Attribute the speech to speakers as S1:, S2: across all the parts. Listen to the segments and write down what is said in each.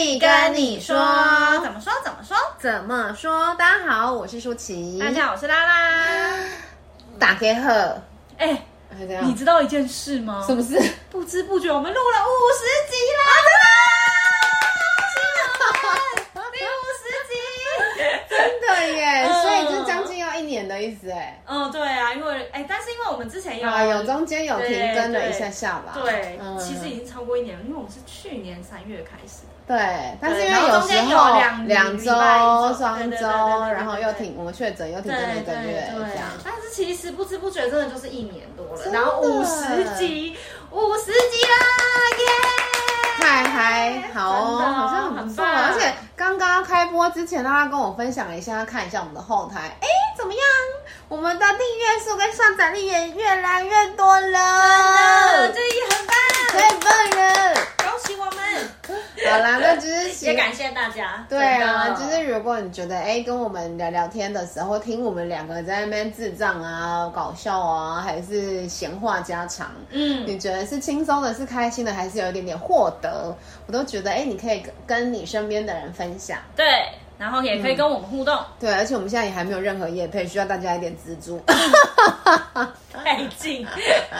S1: 丽跟你说，
S2: 怎么说？怎么说？
S1: 怎么说？大家好，我是舒淇。
S2: 大家好，我是拉拉。
S1: 打给贺，
S2: 哎，你知道一件事吗？
S1: 什么事？
S2: 不知不觉我们录了五十集啦！第五 十集，
S1: 真的耶！一年的意思哎。
S2: 嗯，对啊，因为哎，但是因为我们之前有
S1: 有中间有停更了一下下吧。
S2: 对，其实已经超过一年了，因为我们是去年三月开始。
S1: 对，但是因为有时候两周、双周，然后又停，我们确诊又停更了一个月这样。
S2: 但是其实不知不觉真的就是一年多了，然后五十集，五十集啦，耶！
S1: 太嗨，好哦，好像很不错。而且刚刚开播之前，他跟我分享了一下，看一下我们的后台，哎，怎么样？我们的订阅数跟上载率也越来越多了，
S2: 真的，这也很棒，
S1: 太棒了，
S2: 恭喜我们！
S1: 好啦，那就是
S2: 也感谢大家。
S1: 对啊，就是如果你觉得哎，跟我们聊聊天的时候，听我们两个在那边智障啊、搞笑啊，还是闲话家常，嗯，你觉得是轻松的、是开心的，还是有一点点获得，我都觉得哎，你可以跟你身边的人分享。
S2: 对。然后也可以跟我们互动，嗯、
S1: 对，而且我们现在也还没有任何业配，需要大家一点资助。
S2: 太近，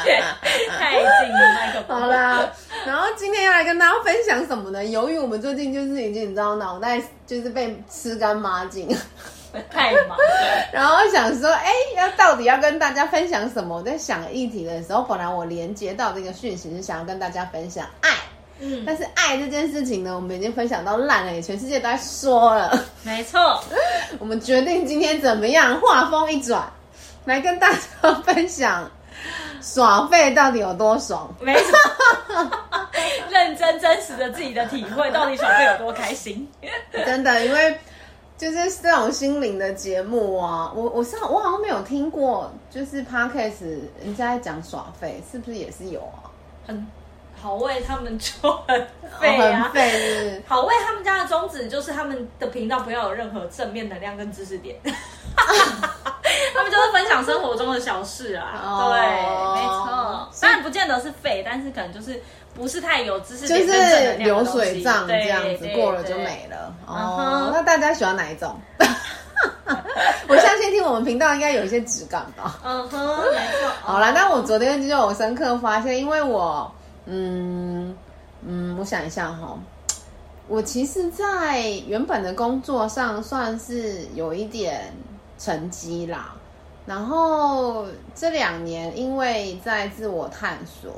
S2: 太近了，
S1: 好啦，然后今天要来跟大家分享什么呢？由于我们最近就是已经你知道脑袋就是被吃干抹净，
S2: 太忙了。
S1: 然后想说，哎，要到底要跟大家分享什么？我在想议题的时候，本来我连接到这个讯息是想要跟大家分享爱。嗯，但是爱这件事情呢，我们已经分享到烂了，也全世界都在说了。
S2: 没错，
S1: 我们决定今天怎么样？话锋一转，来跟大家分享耍费到底有多爽。
S2: 没错，认真真实的自己的体会，到底耍费有多开心？
S1: 真的，因为就是这种心灵的节目啊，我我上我好像没有听过，就是 Podcast 人家在讲耍费，是不是也是有啊？
S2: 很。好味他们就很废啊。好味他们家的宗旨就是他们的频道不要有任何正面能量跟知识点，他们就是分享生活中的小事啊。哦、对，没错。当然不见得是废，但是可能就是不是太有知识点，
S1: 就是流水账这样子过了就没了。哦，那大家喜欢哪一种？我相信听我们频道应该有一些质感吧。嗯哼，没错。好了，那我昨天就有深刻发现，因为我。嗯嗯，我想一下哈，我其实，在原本的工作上算是有一点成绩啦。然后这两年，因为在自我探索，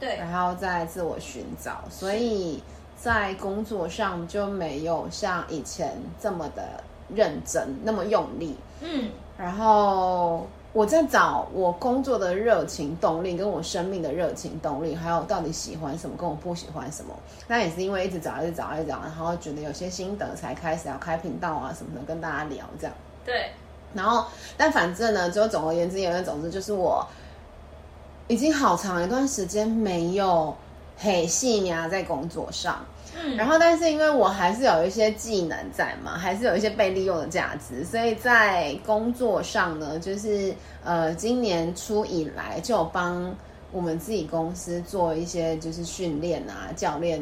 S1: 对，然后在自我寻找，所以在工作上就没有像以前这么的认真，那么用力。嗯，然后。我在找我工作的热情动力，跟我生命的热情动力，还有到底喜欢什么，跟我不喜欢什么。那也是因为一直找，一直找，一直找，然后觉得有些心得，才开始要开频道啊什么的，跟大家聊这样。
S2: 对。然
S1: 后，但反正呢，就总而言之，言而总之，就是我已经好长一段时间没有很细腻在工作上。嗯，然后，但是因为我还是有一些技能在嘛，还是有一些被利用的价值，所以在工作上呢，就是呃，今年初以来就有帮我们自己公司做一些就是训练啊、教练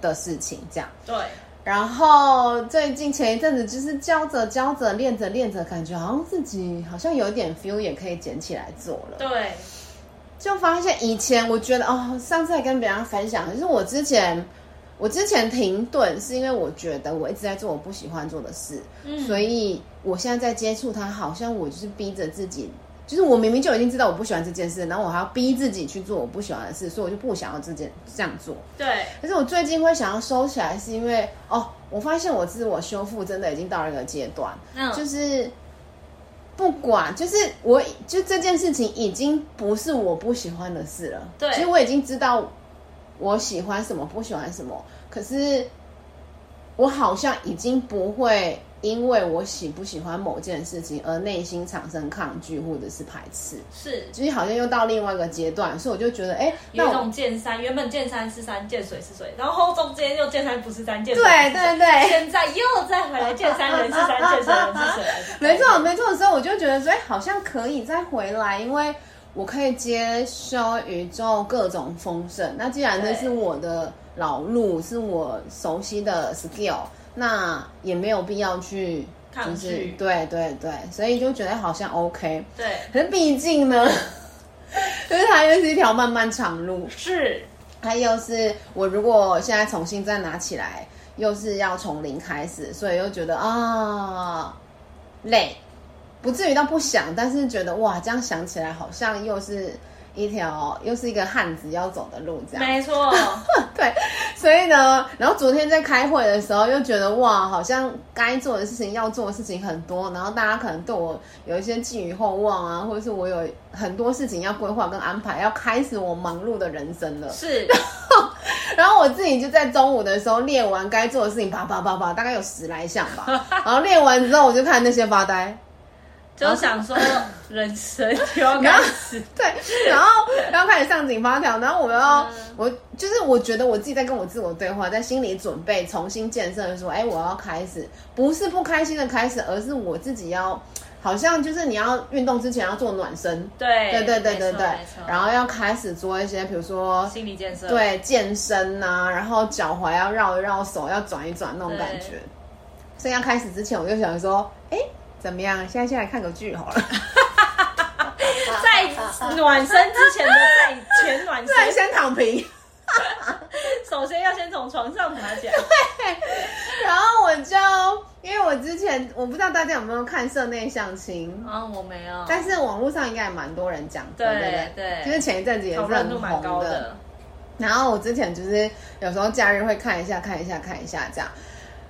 S1: 的事情，这样。
S2: 对。
S1: 然后最近前一阵子就是教着教着练着练着，感觉好像自己好像有点 feel，也可以捡起来做了。
S2: 对。
S1: 就发现以前我觉得哦，上次还跟别人分享，就是我之前。我之前停顿是因为我觉得我一直在做我不喜欢做的事，嗯，所以我现在在接触它，好像我就是逼着自己，就是我明明就已经知道我不喜欢这件事，然后我还要逼自己去做我不喜欢的事，所以我就不想要这件这样做。
S2: 对。
S1: 可是我最近会想要收起来，是因为哦，我发现我自我修复真的已经到了一个阶段，嗯，就是不管，就是我就这件事情已经不是我不喜欢的事了，对，其实我已经知道。我喜欢什么，不喜欢什么，可是我好像已经不会因为我喜不喜欢某件事情而内心产生抗拒或者是排斥，
S2: 是，
S1: 就是好像又到另外一个阶段，所以我就觉得，哎，
S2: 有一种见山，原本见山是山，见水是水，然后中间又见山不是山，见水
S1: 对对对，
S2: 现在又再回来见山人是山，见水人是水，
S1: 没错没错，所以我就觉得说，哎，好像可以再回来，因为。我可以接收宇宙各种丰盛。那既然这是我的老路，是我熟悉的 skill，那也没有必要去就是对对对，所以就觉得好像 OK。
S2: 对，
S1: 可是毕竟呢，就是它又是一条漫漫长路。
S2: 是，
S1: 它又是我如果现在重新再拿起来，又是要从零开始，所以又觉得啊累。不至于到不想，但是觉得哇，这样想起来好像又是一条又是一个汉子要走的路，这样。
S2: 没错，
S1: 对，所以呢，然后昨天在开会的时候又觉得哇，好像该做的事情要做的事情很多，然后大家可能对我有一些寄予厚望啊，或者是我有很多事情要规划跟安排，要开始我忙碌的人生了。
S2: 是，
S1: 然后，我自己就在中午的时候列完该做的事情，叭叭叭叭，大概有十来项吧。然后列完之后，我就看那些发呆。
S2: 就想说人生就要开始，
S1: 对，然后 然后开始上紧发条，然后我要、嗯、我就是我觉得我自己在跟我自我对话，在心理准备重新建设的时候，哎，我要开始，不是不开心的开始，而是我自己要，好像就是你要运动之前要做暖身，
S2: 对，
S1: 对对对对对，然后要开始做一些，比如说
S2: 心理建设，
S1: 对，健身啊，然后脚踝要绕一绕，手要转一转那种感觉，所以要开始之前，我就想说，哎。怎么样？现在先来看个剧好了。
S2: 在暖身之前的在前暖身，
S1: 先躺平。
S2: 首先要先从床上爬起来。
S1: 对。然后我就，因为我之前我不知道大家有没有看社内相亲
S2: 啊，我没有。
S1: 但是网络上应该也蛮多人讲的，对对对。对就是前一阵子也是很红的，的。然后我之前就是有时候假日会看一下，看一下，看一下这样。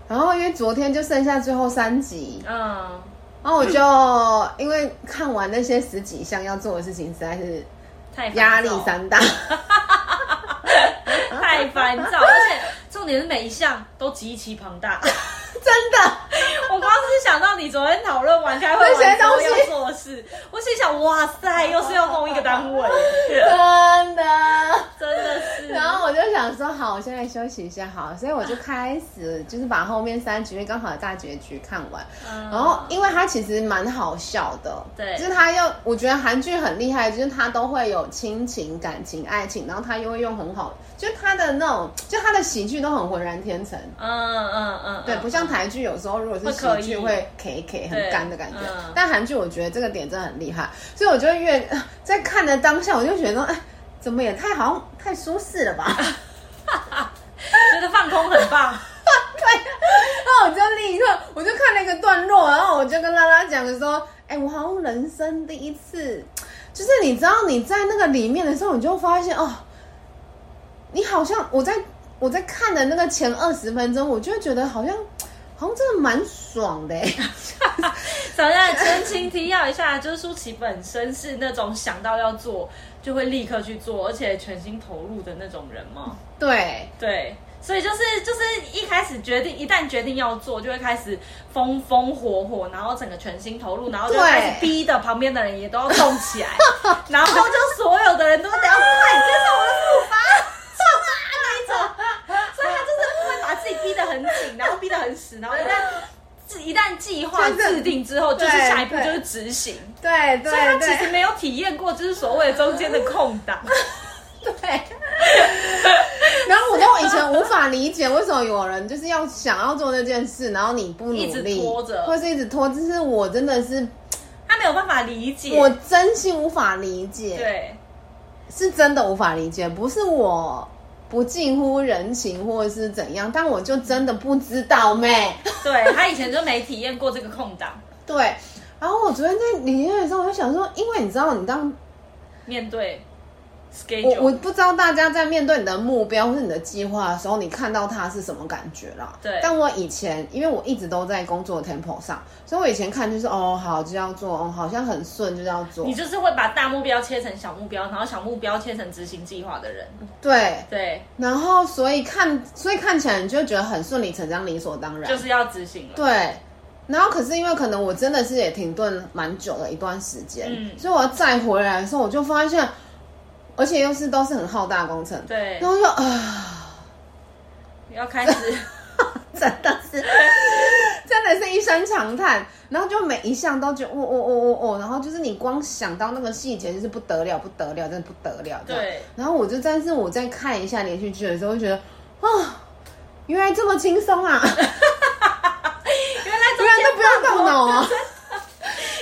S1: 然后因为昨天就剩下最后三集，嗯。然后我就因为看完那些十几项要做的事情，实在是太压力山大，
S2: 太烦躁，而且重点是每一项都极其庞大。
S1: 真的，
S2: 我光是想到你昨天讨论完开会完之后要做的事，我心想，哇塞，又是要弄一个单位，
S1: 真的，
S2: 真的是。
S1: 然后我就想说，好，我现在休息一下，好，所以我就开始就是把后面三集，因为刚好大结局看完。然后，因为它其实蛮好笑的，
S2: 对，
S1: 就是它又，我觉得韩剧很厉害，就是它都会有亲情、感情、爱情，然后它又会用很好，就他的那种，就他的喜剧都很浑然天成。嗯嗯嗯，对，不像台。韩剧有时候如果是喜剧会 K K 很干的感觉，嗯、但韩剧我觉得这个点真的很厉害，所以我就越 在看的当下，我就觉得说，哎，怎么也太好像太舒适了吧？
S2: 觉得放空很棒。
S1: 对，然后我就立刻我就看了一个段落，然后我就跟拉拉讲说，哎，我好像人生第一次，就是你知道你在那个里面的时候，你就发现哦，你好像我在我在看的那个前二十分钟，我就会觉得好像。好像真的蛮爽的。
S2: 小夏，前情提要一下，就是舒淇本身是那种想到要做就会立刻去做，而且全心投入的那种人吗？
S1: 对
S2: 对，所以就是就是一开始决定，一旦决定要做，就会开始风风火火，然后整个全心投入，然后就开始逼的旁边的人也都要动起来，然后就所有的人都得要 快跟上我的步伐。逼得很紧，然后逼得很死，然后一旦一旦计划制定之后，就是下一步就是执行。
S1: 对对，
S2: 所以他其实没有体验过，就是所谓中间的空档。
S1: 对。然后我都以前无法理解，为什么有人就是要想要做那件事，然后你不努力，
S2: 一直拖着，
S1: 或是一直拖，就是我真的是
S2: 他没有办法理解，
S1: 我真心无法理解。
S2: 对，
S1: 是真的无法理解，不是我。不近乎人情，或者是怎样？但我就真的不知道咩。
S2: 对，他以前就没体验过这个空档。
S1: 对，然后我昨天在里面的时候，我就想说，因为你知道，你当
S2: 面对。
S1: 我我不知道大家在面对你的目标或是你的计划的时候，你看到它是什么感觉啦？
S2: 对。
S1: 但我以前，因为我一直都在工作的 tempo 上，所以我以前看就是哦，好就要做，哦，好像很顺就要做。
S2: 你就是会把大目标切成小目标，然后小目标切成执行计划的人。
S1: 对
S2: 对。
S1: 然后所以看，所以看起来你就觉得很顺理成章、理所当然，
S2: 就是要执行了。
S1: 对。然后可是因为可能我真的是也停顿蛮久的一段时间，嗯，所以我要再回来的时候，我就发现。而且又是都是很浩大的工程，
S2: 对，
S1: 然后就啊，
S2: 要开始，
S1: 真的是，真的是一声长叹，然后就每一项都觉得哦哦哦哦哦，然后就是你光想到那个细节就是不得了不得了，真的不得了。对。然后我就但是我在看一下连续剧的时候，会觉得啊，原来这么轻松啊！原来原来都不用动脑啊！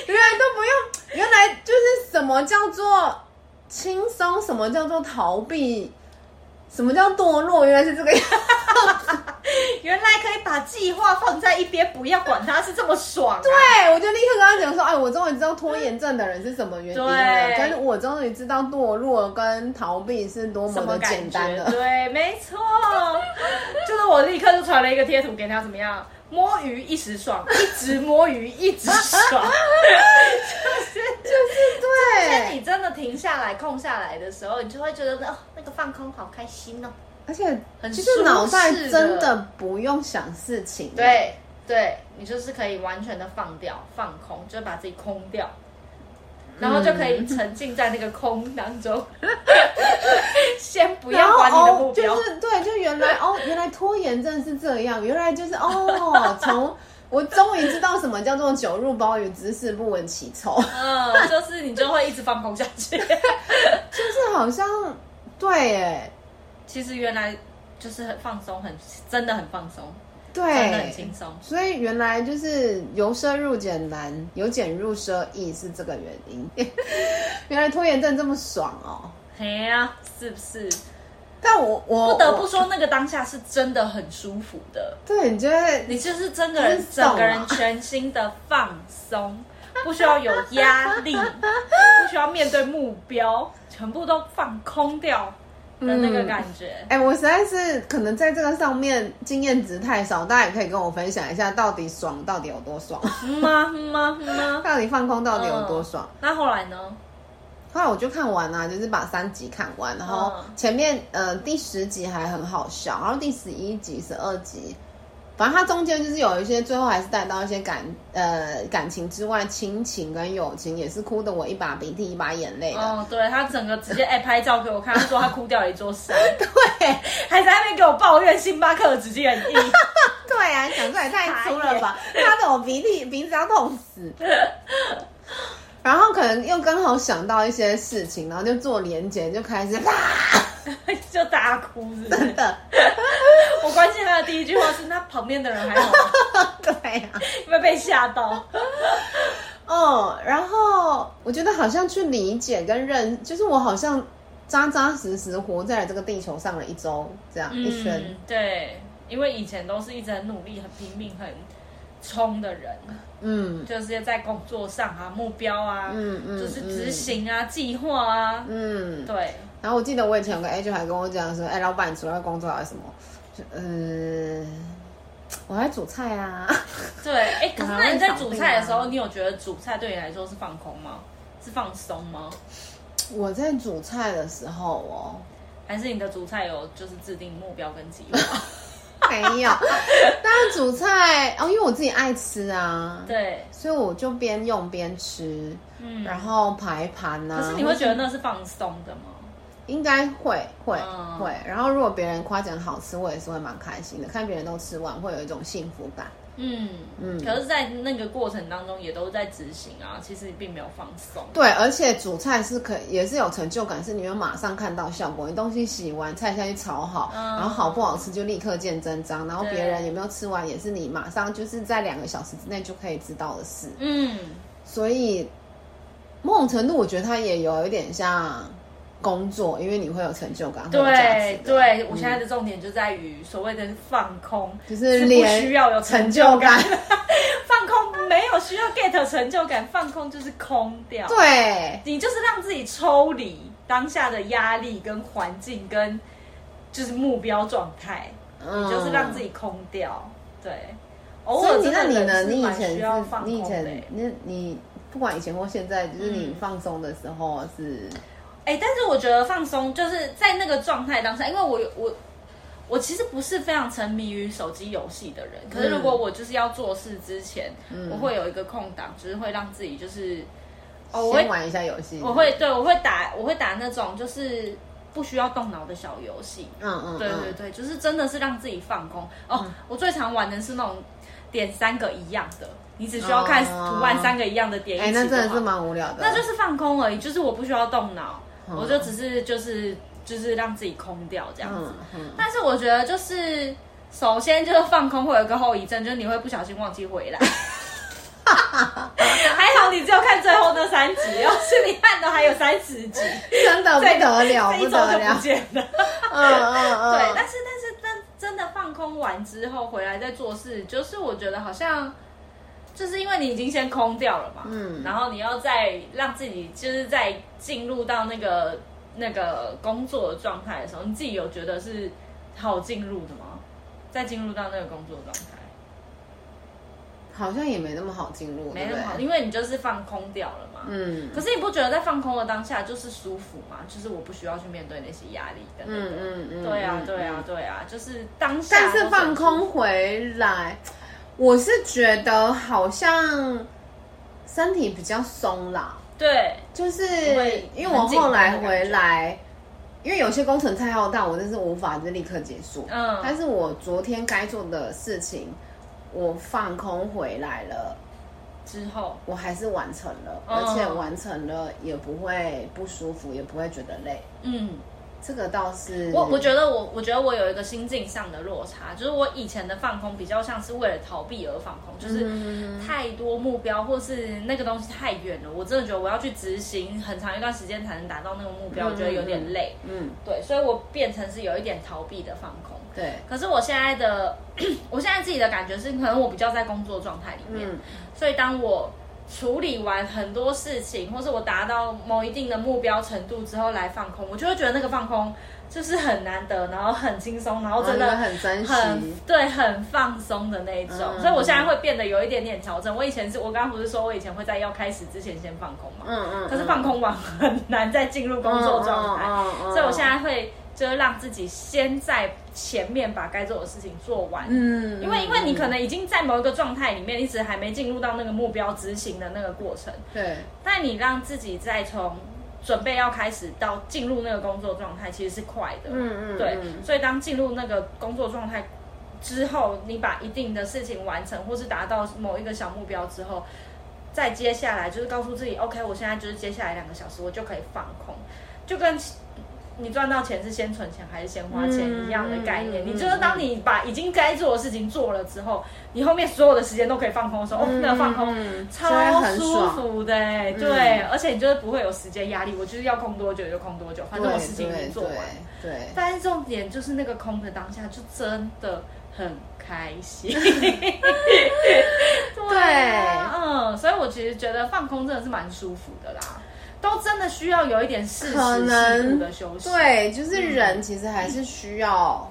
S1: 原来都不用，原来就是什么叫做轻松，什么叫做逃避。什么叫堕落？原来是这个样子，
S2: 原来可以把计划放在一边，不要管它，是这么爽啊。
S1: 对，我就立刻跟他讲说，哎，我终于知道拖延症的人是什么原因了，对但是我终于知道堕落跟逃避是多么的简单的。
S2: 对，没错，就是我立刻就传了一个贴图给他，怎么样？摸鱼一时爽，一直摸鱼一直爽，
S1: 就是就是对。
S2: 而且你真的停下来空下来的时候，你就会觉得哦，那个放空好开心哦，
S1: 而且很其实脑袋真的不用想事情。
S2: 对对，你就是可以完全的放掉、放空，就把自己空掉。然后就可以沉浸在那个空当中，先不要管你的目标。
S1: 哦、就是对，就原来哦，原来拖延症是这样，原来就是哦，从我终于知道什么叫做酒入鲍鱼，知识不闻其臭。
S2: 嗯，就是你就会一直放空下去，
S1: 就是好像对哎，
S2: 其实原来就是很放松，很真的很放松。
S1: 对，
S2: 很轻松。
S1: 所以原来就是由奢入俭难，由俭入奢易是这个原因。原来拖延症这么爽哦！
S2: 嘿呀、啊，是不是？
S1: 但我我
S2: 不得不说，那个当下是真的很舒服的。
S1: 对，你觉得
S2: 你就是真的人，整个人全新的放松，不需要有压力，不需要面对目标，全部都放空掉。的那个感觉，
S1: 哎、嗯欸，我实在是可能在这个上面经验值太少，大家也可以跟我分享一下，到底爽到底有多爽？
S2: 吗吗吗？
S1: 到底放空到底有多爽？嗯、
S2: 那后来呢？
S1: 后来我就看完了，就是把三集看完，然后前面呃第十集还很好笑，然后第十一集、十二集。反正它中间就是有一些，最后还是带到一些感呃感情之外，亲情跟友情也是哭的我一把鼻涕一把眼泪的。
S2: 哦，对，他整个直接哎拍照给我看，他说他哭掉了一座山。
S1: 对，
S2: 还在那边给我抱怨星巴克的纸巾很硬。
S1: 对啊，讲出来太粗了吧？他的我鼻涕鼻子要痛死。然后可能又刚好想到一些事情，然后就做连结，就开始啦。
S2: 就大哭是不是？
S1: 真的，
S2: 我关心他的第一句话是：那旁边的人还好吗？
S1: 对呀、啊，
S2: 有没有被吓到？
S1: 哦，然后我觉得好像去理解跟认，就是我好像扎扎实实活在了这个地球上了一周，这样、嗯、一圈。
S2: 对，因为以前都是一直很努力、很拼命、很冲的人，嗯，就是在工作上啊、目标啊，嗯嗯，就是执行啊、计划啊，嗯，对。
S1: 然后我记得我以前有个 agent 还跟我讲说，哎，老板，你除了工作还有什么？就嗯、呃，我还煮菜啊。
S2: 对，哎，可是那你在煮菜的时候，你有觉得煮菜对你来说是放空吗？是放松吗？
S1: 我在煮菜的时候哦，
S2: 还是你的煮菜有就是制定目标跟计划？
S1: 没有，但是煮菜哦，因为我自己爱吃啊，
S2: 对，
S1: 所以我就边用边吃，嗯，然后排盘啊。
S2: 可是你会觉得那是放松的吗？
S1: 应该会会、嗯、会，然后如果别人夸奖好吃，我也是会蛮开心的。看别人都吃完，会有一种幸福感。嗯
S2: 嗯。可是，在那个过程当中，也都在执行啊，其实并没有放松。
S1: 对，而且煮菜是可也是有成就感，是你们马上看到效果。你东西洗完，菜下去炒好，嗯、然后好不好吃就立刻见真章。然后别人有没有吃完，也是你马上就是在两个小时之内就可以知道的事。嗯。所以某种程度，我觉得它也有一点像。工作，因为你会有成就感。
S2: 对对，我现在的重点就在于所谓的放空，
S1: 就是
S2: 不需要有成就感。放空没有需要 get 成就感，放空就是空掉。
S1: 对，
S2: 你就是让自己抽离当下的压力跟环境跟就是目标状态，你就是让自己空掉。对，偶尔
S1: 那你呢？你以前是，你以前你你不管以前或现在，就是你放松的时候是。
S2: 哎，但是我觉得放松就是在那个状态当下，因为我我我其实不是非常沉迷于手机游戏的人，可是如果我就是要做事之前，嗯、我会有一个空档，就是会让自己就是
S1: 哦，我会玩一下游戏，
S2: 我会对我会打我会打那种就是不需要动脑的小游戏，嗯嗯，对对对，就是真的是让自己放空。哦。嗯、我最常玩的是那种点三个一样的，你只需要看图案三个一样的点。哎，
S1: 那真的是蛮无聊的。
S2: 那就是放空而已，就是我不需要动脑，嗯、我就只是就是就是让自己空掉这样子。嗯嗯、但是我觉得就是首先就是放空会有一个后遗症，就是你会不小心忘记回来。还好你只有看最后那三集，要是你看的还有三十集，
S1: 真的不得了，不得了，
S2: 不见了。嗯嗯嗯，对，但是但是真真的放空完之后回来再做事，就是我觉得好像就是因为你已经先空掉了嘛，嗯，然后你要再让自己就是在进入到那个那个工作的状态的时候，你自己有觉得是好进入的吗？再进入到那个工作状态。
S1: 好像也没那么好进入，
S2: 没那么好，因为你就是放空掉了嘛。嗯。可是你不觉得在放空的当下就是舒服吗？就是我不需要去面对那些压力的。嗯嗯嗯。对啊对啊对啊，就是当下。
S1: 但是放空回来，我是觉得好像身体比较松啦。
S2: 对，
S1: 就是因为我后来回来，因为有些工程太浩大，我真是无法就立刻结束。嗯。但是我昨天该做的事情。我放空回来了
S2: 之后，
S1: 我还是完成了，而且完成了也不会不舒服，也不会觉得累。嗯。这个倒是
S2: 我，我觉得我，我觉得我有一个心境上的落差，就是我以前的放空比较像是为了逃避而放空，就是太多目标或是那个东西太远了，我真的觉得我要去执行很长一段时间才能达到那个目标，我觉得有点累。嗯，对，所以我变成是有一点逃避的放空。
S1: 对，
S2: 可是我现在的，我现在自己的感觉是，可能我比较在工作状态里面，所以当我。处理完很多事情，或是我达到某一定的目标程度之后来放空，我就会觉得那个放空就是很难得，然后很轻松，然后真的
S1: 很珍惜，
S2: 对，很放松的那一种。嗯、所以我现在会变得有一点点调整。我以前是我刚刚不是说我以前会在要开始之前先放空嘛？嗯嗯。可是放空完很难再进入工作状态，嗯嗯嗯、所以我现在会。就是让自己先在前面把该做的事情做完，嗯，因为因为你可能已经在某一个状态里面，一直还没进入到那个目标执行的那个过程，
S1: 对。
S2: 但你让自己再从准备要开始到进入那个工作状态，其实是快的，嗯嗯，对。所以当进入那个工作状态之后，你把一定的事情完成，或是达到某一个小目标之后，再接下来就是告诉自己，OK，我现在就是接下来两个小时，我就可以放空，就跟。你赚到钱是先存钱还是先花钱一样的概念？你就是当你把已经该做的事情做了之后，你后面所有的时间都可以放空的时候，嗯、哦，那个放空超舒服的，嗯、对，而且你就是不会有时间压力，我就是要空多久就空多久，反正我事情已经做完。
S1: 对，对对，
S2: 但是重点就是那个空的当下，就真的很开心。对，嗯，所以我其实觉得放空真的是蛮舒服的啦。都真的需要有一点适时适度的休息，
S1: 对，就是人其实还是需要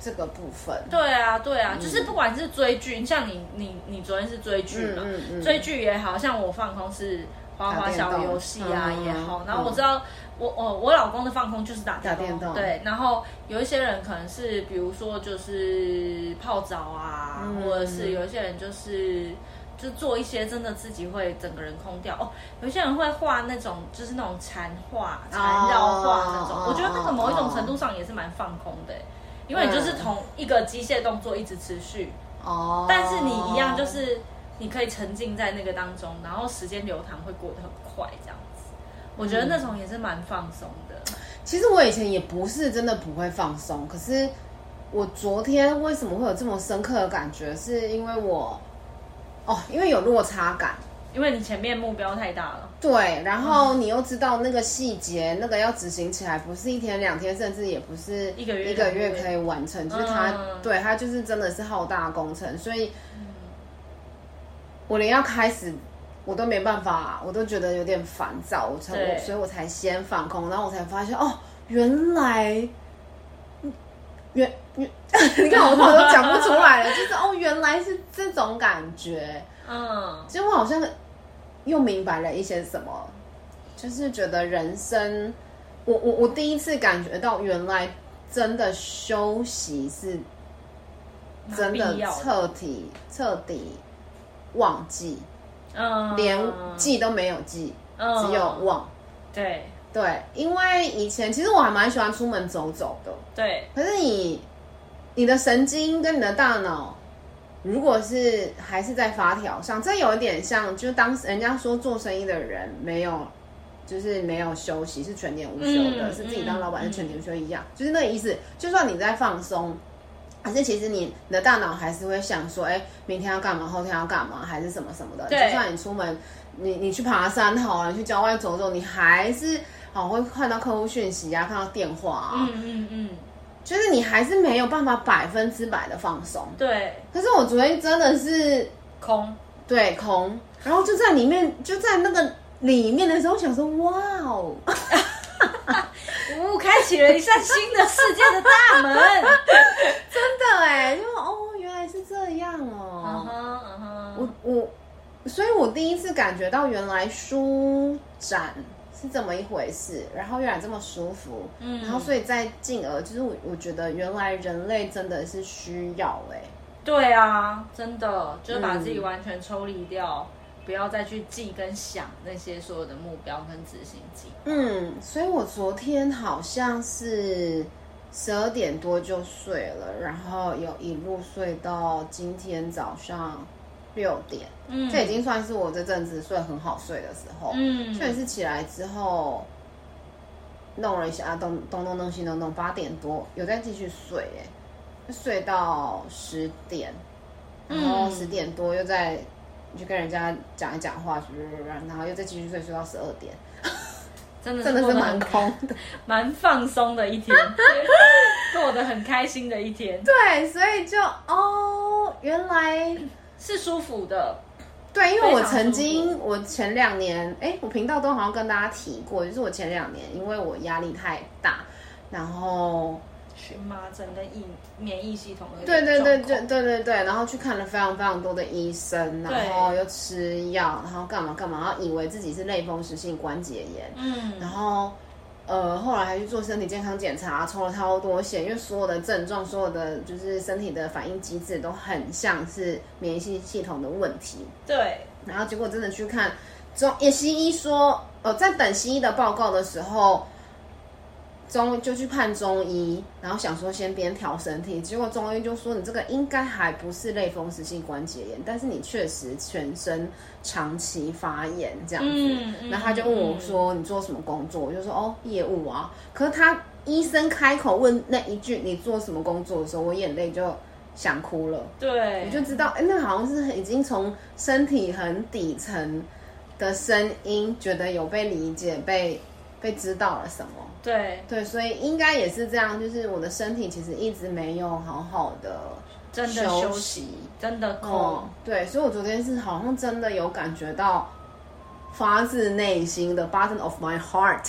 S1: 这个部分。
S2: 嗯、对啊，对啊，嗯、就是不管是追剧，像你你你昨天是追剧嘛，追剧也好，像我放空是花花小游戏啊也好。然后我知道我我我老公的放空就是打电动，电动对。然后有一些人可能是比如说就是泡澡啊，嗯、或者是有一些人就是。就做一些真的自己会整个人空掉哦。有些人会画那种，就是那种缠画、缠绕画那种。Oh, 我觉得那个某一种程度上也是蛮放空的，因为你就是同一个机械动作一直持续哦。Oh, 但是你一样就是你可以沉浸在那个当中，然后时间流淌会过得很快，这样子。我觉得那种也是蛮放松的。
S1: 嗯，其实我以前也不是真的不会放松，可是我昨天为什么会有这么深刻的感觉，是因为我。哦，因为有落差感，
S2: 因为你前面目标太大了。
S1: 对，然后你又知道那个细节，嗯、那个要执行起来不是一天两天，甚至也不是一个月一个月可以完成，就是它，嗯、对，它就是真的是浩大工程，所以，我连要开始我都没办法，我都觉得有点烦躁，我才我，所以我才先放空，然后我才发现，哦，原来。原原，你看我话都讲不出来了，就是哦，原来是这种感觉，嗯，其实我好像又明白了一些什么，就是觉得人生，我我我第一次感觉到，原来真的休息是真的彻底彻底忘记，嗯，连记都没有记，嗯，只有忘，
S2: 对。
S1: 对，因为以前其实我还蛮喜欢出门走走的。
S2: 对，
S1: 可是你，你的神经跟你的大脑如果是还是在发条上，这有一点像，就是当人家说做生意的人没有，就是没有休息，是全年无休的，嗯、是自己当老板是全年无休一样，嗯、就是那个意思。就算你在放松，可是其实你你的大脑还是会想说，哎，明天要干嘛，后天要干嘛，还是什么什么的。就算你出门，你你去爬山好了，你去郊外走走，你还是好会看到客户讯息啊，看到电话啊。嗯嗯嗯。嗯就是你还是没有办法百分之百的放松，
S2: 对。
S1: 可是我昨天真的是
S2: 空，
S1: 对空，然后就在里面，就在那个里面的时候，想说哇哦，呜，
S2: 开启了一扇新的世界的大门，
S1: 真的哎，就哦，原来是这样哦，我我，所以我第一次感觉到原来舒展。是怎么一回事，然后原来这么舒服，嗯，然后所以再进而，就是我我觉得原来人类真的是需要哎、欸，
S2: 对啊，真的就是把自己完全抽离掉，嗯、不要再去记跟想那些所有的目标跟执行计划。
S1: 嗯，所以我昨天好像是十二点多就睡了，然后有一路睡到今天早上。六点，嗯，这已经算是我这阵子睡很好睡的时候，嗯，确实是起来之后弄了一下，东东东东西东东，八点多有再继续睡，哎，睡到十点，然后十点多又再去跟人家讲一讲话，然后又再继续睡，睡到十二点，
S2: 真 的
S1: 真的是蛮空的，
S2: 蛮放松的一天，过得很开心的一天，
S1: 对，所以就哦，原来。
S2: 是舒服的，
S1: 对，因为我曾经，我前两年，哎，我频道都好像跟大家提过，就是我前两年，因为我压力太大，然后
S2: 荨麻疹跟疫免疫系统的，
S1: 对对对对对对对，然后去看了非常非常多的医生，然后又吃药，然后干嘛干嘛，然后以为自己是类风湿性关节炎，嗯，然后。呃，后来还去做身体健康检查，抽了超多血，因为所有的症状，所有的就是身体的反应机制都很像是免疫系系统的问题。
S2: 对，
S1: 然后结果真的去看中，也西医说，呃，在等西医的报告的时候。中就去看中医，然后想说先边调身体，结果中医就说你这个应该还不是类风湿性关节炎，但是你确实全身长期发炎这样子。嗯嗯、然后他就问我说：“你做什么工作？”我就说：“哦，业务啊。”可是他医生开口问那一句“你做什么工作”的时候，我眼泪就想哭了。
S2: 对，
S1: 我就知道，哎，那好像是已经从身体很底层的声音，觉得有被理解、被被知道了什么。
S2: 对
S1: 对，所以应该也是这样，就是我的身体其实一直没有好好的
S2: 真的休息，真的空。嗯，
S1: 对，所以我昨天是好像真的有感觉到发自内心的 bottom of my heart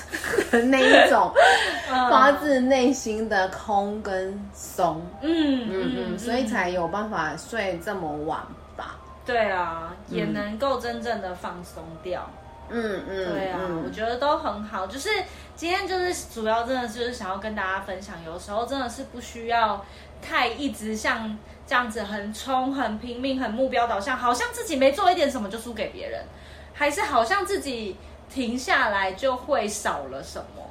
S1: 的 那一种 发自内心的空跟松。嗯嗯嗯，所以才有办法睡这么晚吧？
S2: 对啊，也能够真正的放松掉。嗯嗯，对啊，嗯、我觉得都很好。就是今天就是主要真的就是想要跟大家分享，有时候真的是不需要太一直像这样子很冲、很拼命、很目标导向，好像自己没做一点什么就输给别人，还是好像自己停下来就会少了什么。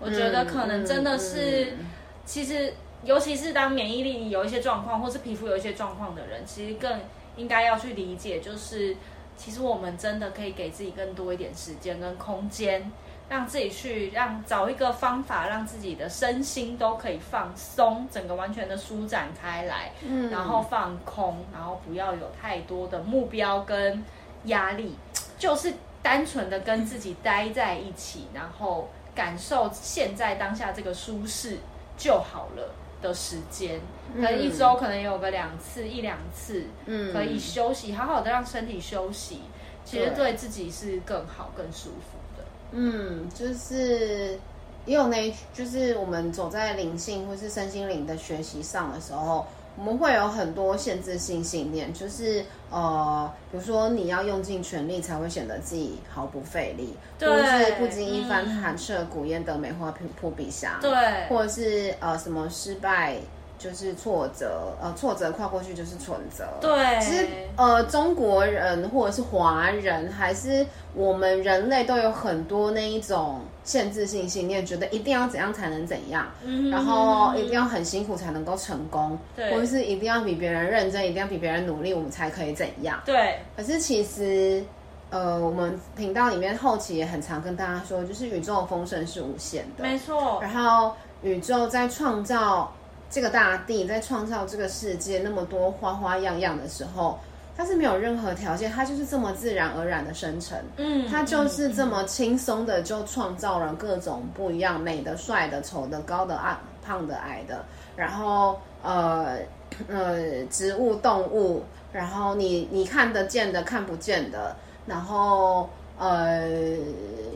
S2: 我觉得可能真的是，嗯嗯、其实尤其是当免疫力有一些状况，或是皮肤有一些状况的人，其实更应该要去理解，就是。其实我们真的可以给自己更多一点时间跟空间，让自己去让找一个方法，让自己的身心都可以放松，整个完全的舒展开来，嗯，然后放空，然后不要有太多的目标跟压力，就是单纯的跟自己待在一起，然后感受现在当下这个舒适就好了。的时间，可能一周可能有个两次一两次，嗯，可以休息，好好的让身体休息，其实对自己是更好、更舒服的。
S1: 嗯，就是也有那，就是我们走在灵性或是身心灵的学习上的时候。我们会有很多限制性信念，就是呃，比如说你要用尽全力才会显得自己毫不费力，对。或者是不经一番寒彻骨，焉得梅花扑鼻香，对，或者是呃什么失败就是挫折，呃，挫折跨过去就是存折。
S2: 对，
S1: 其实呃，中国人或者是华人，还是我们人类都有很多那一种限制性信念，觉得一定要怎样才能怎样，嗯、然后一定要很辛苦才能够成功，对，或者是一定要比别人认真，一定要比别人努力，我们才可以怎样？
S2: 对。
S1: 可是其实，呃，我们频道里面后期也很常跟大家说，就是宇宙的丰盛是无限的，
S2: 没错。
S1: 然后宇宙在创造。这个大地在创造这个世界那么多花花样样的时候，它是没有任何条件，它就是这么自然而然的生成。嗯，它就是这么轻松的就创造了各种不一样，美的、帅的、丑的、高的、矮、胖的、矮的，然后呃呃，植物、动物，然后你你看得见的、看不见的，然后呃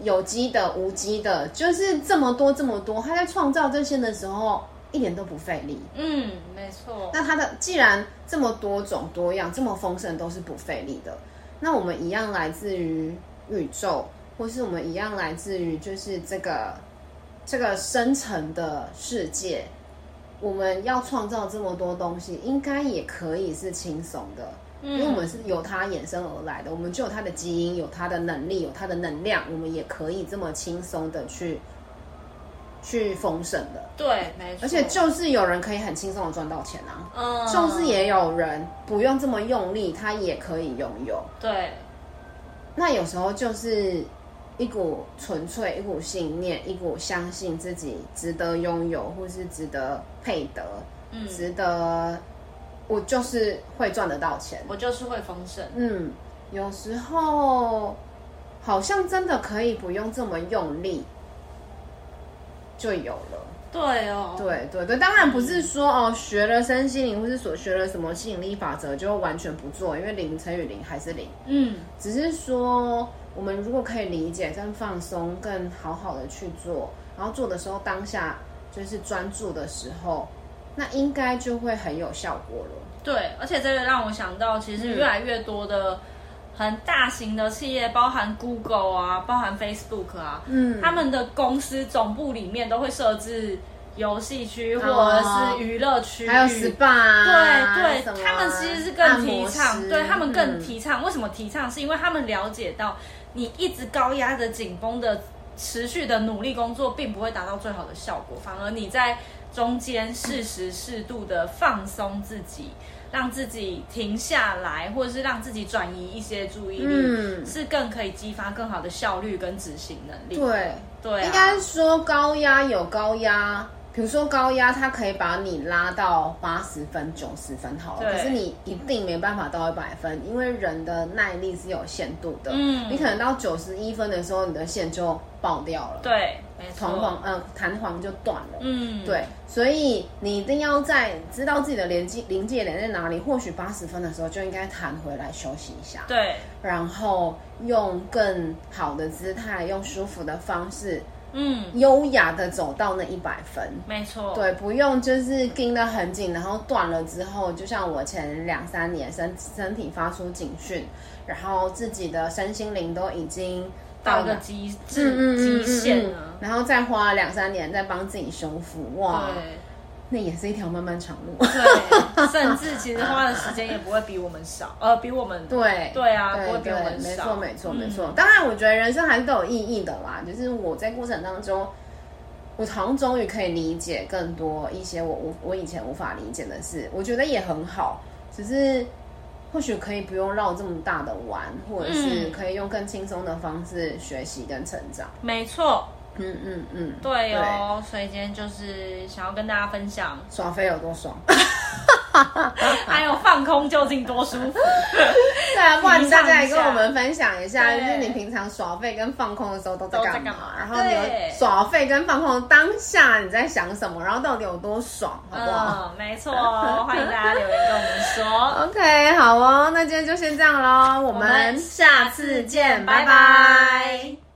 S1: 有机的、无机的，就是这么多这么多。它在创造这些的时候。一点都不费力，
S2: 嗯，没错。
S1: 那它的既然这么多种多样，这么丰盛，都是不费力的。那我们一样来自于宇宙，或是我们一样来自于就是这个这个深层的世界。我们要创造这么多东西，应该也可以是轻松的，嗯，因为我们是由它衍生而来的，我们就有它的基因，有它的能力，有它的能量，我们也可以这么轻松的去。去丰盛的，
S2: 对，没错。
S1: 而且就是有人可以很轻松的赚到钱啊，嗯，就是也有人不用这么用力，他也可以拥有。
S2: 对，
S1: 那有时候就是一股纯粹、一股信念、一股相信自己值得拥有，或是值得配得，嗯，值得，我就是会赚得到钱，
S2: 我就是会丰盛。
S1: 嗯，有时候好像真的可以不用这么用力。就有了，
S2: 对哦，
S1: 对对对，当然不是说哦，学了身心灵或是所学了什么吸引力法则就完全不做，因为零乘以零还是零，嗯，只是说我们如果可以理解更放松，更好好的去做，然后做的时候当下就是专注的时候，那应该就会很有效果了。
S2: 对，而且这个让我想到，其实越来越多的。嗯很大型的企业，包含 Google 啊，包含 Facebook 啊，嗯，他们的公司总部里面都会设置游戏区或者是娱乐区，
S1: 还有 SPA，
S2: 对对，他们其实是更提倡，对他们更提倡。为什么提倡？是因为他们了解到，你一直高压的、紧绷的、持续的努力工作，并不会达到最好的效果，反而你在中间适时适度的放松自己。让自己停下来，或者是让自己转移一些注意力，嗯，是更可以激发更好的效率跟执行能力。
S1: 对
S2: 对啊，
S1: 应该说高压有高压。比如说高压，它可以把你拉到八十分、九十分好了，可是你一定没办法到一百分，因为人的耐力是有限度的。嗯，你可能到九十一分的时候，你的线就爆掉了。
S2: 对，没错，
S1: 弹簧嗯弹簧就断了。嗯，对，所以你一定要在知道自己的临界临界点在哪里，或许八十分的时候就应该弹回来休息一下。
S2: 对，
S1: 然后用更好的姿态，用舒服的方式。嗯，优雅的走到那一百分，
S2: 没错，
S1: 对，不用就是盯得很紧，然后断了之后，就像我前两三年身身体发出警讯，然后自己的身心灵都已经
S2: 到了极致极限了，
S1: 然后再花两三年再帮自己修复，哇。对那也是一条漫漫长路，
S2: 对，甚至其实花的时间也不会比我们少，呃，比我们
S1: 对
S2: 对啊，
S1: 对
S2: 不会比我们少，
S1: 没错没错没错。当然，我觉得人生还是都有意义的啦。就是我在过程当中，我好像终于可以理解更多一些我我我以前无法理解的事，我觉得也很好。只是或许可以不用绕这么大的弯，或者是可以用更轻松的方式学习跟成长。
S2: 没错。
S1: 嗯嗯嗯，
S2: 对哦，所以今天就是想要跟大家分享
S1: 耍废有多爽，
S2: 还有放空究竟多舒服。
S1: 对啊，不然大家也跟我们分享一下，就是你平常耍废跟放空的时候都在干嘛？然后你耍废跟放空当下你在想什么？然后到底有多爽，好不好？
S2: 嗯，没错，欢迎大家留言跟我们说。
S1: OK，好哦，那今天就先这样喽，我们下次见，拜拜。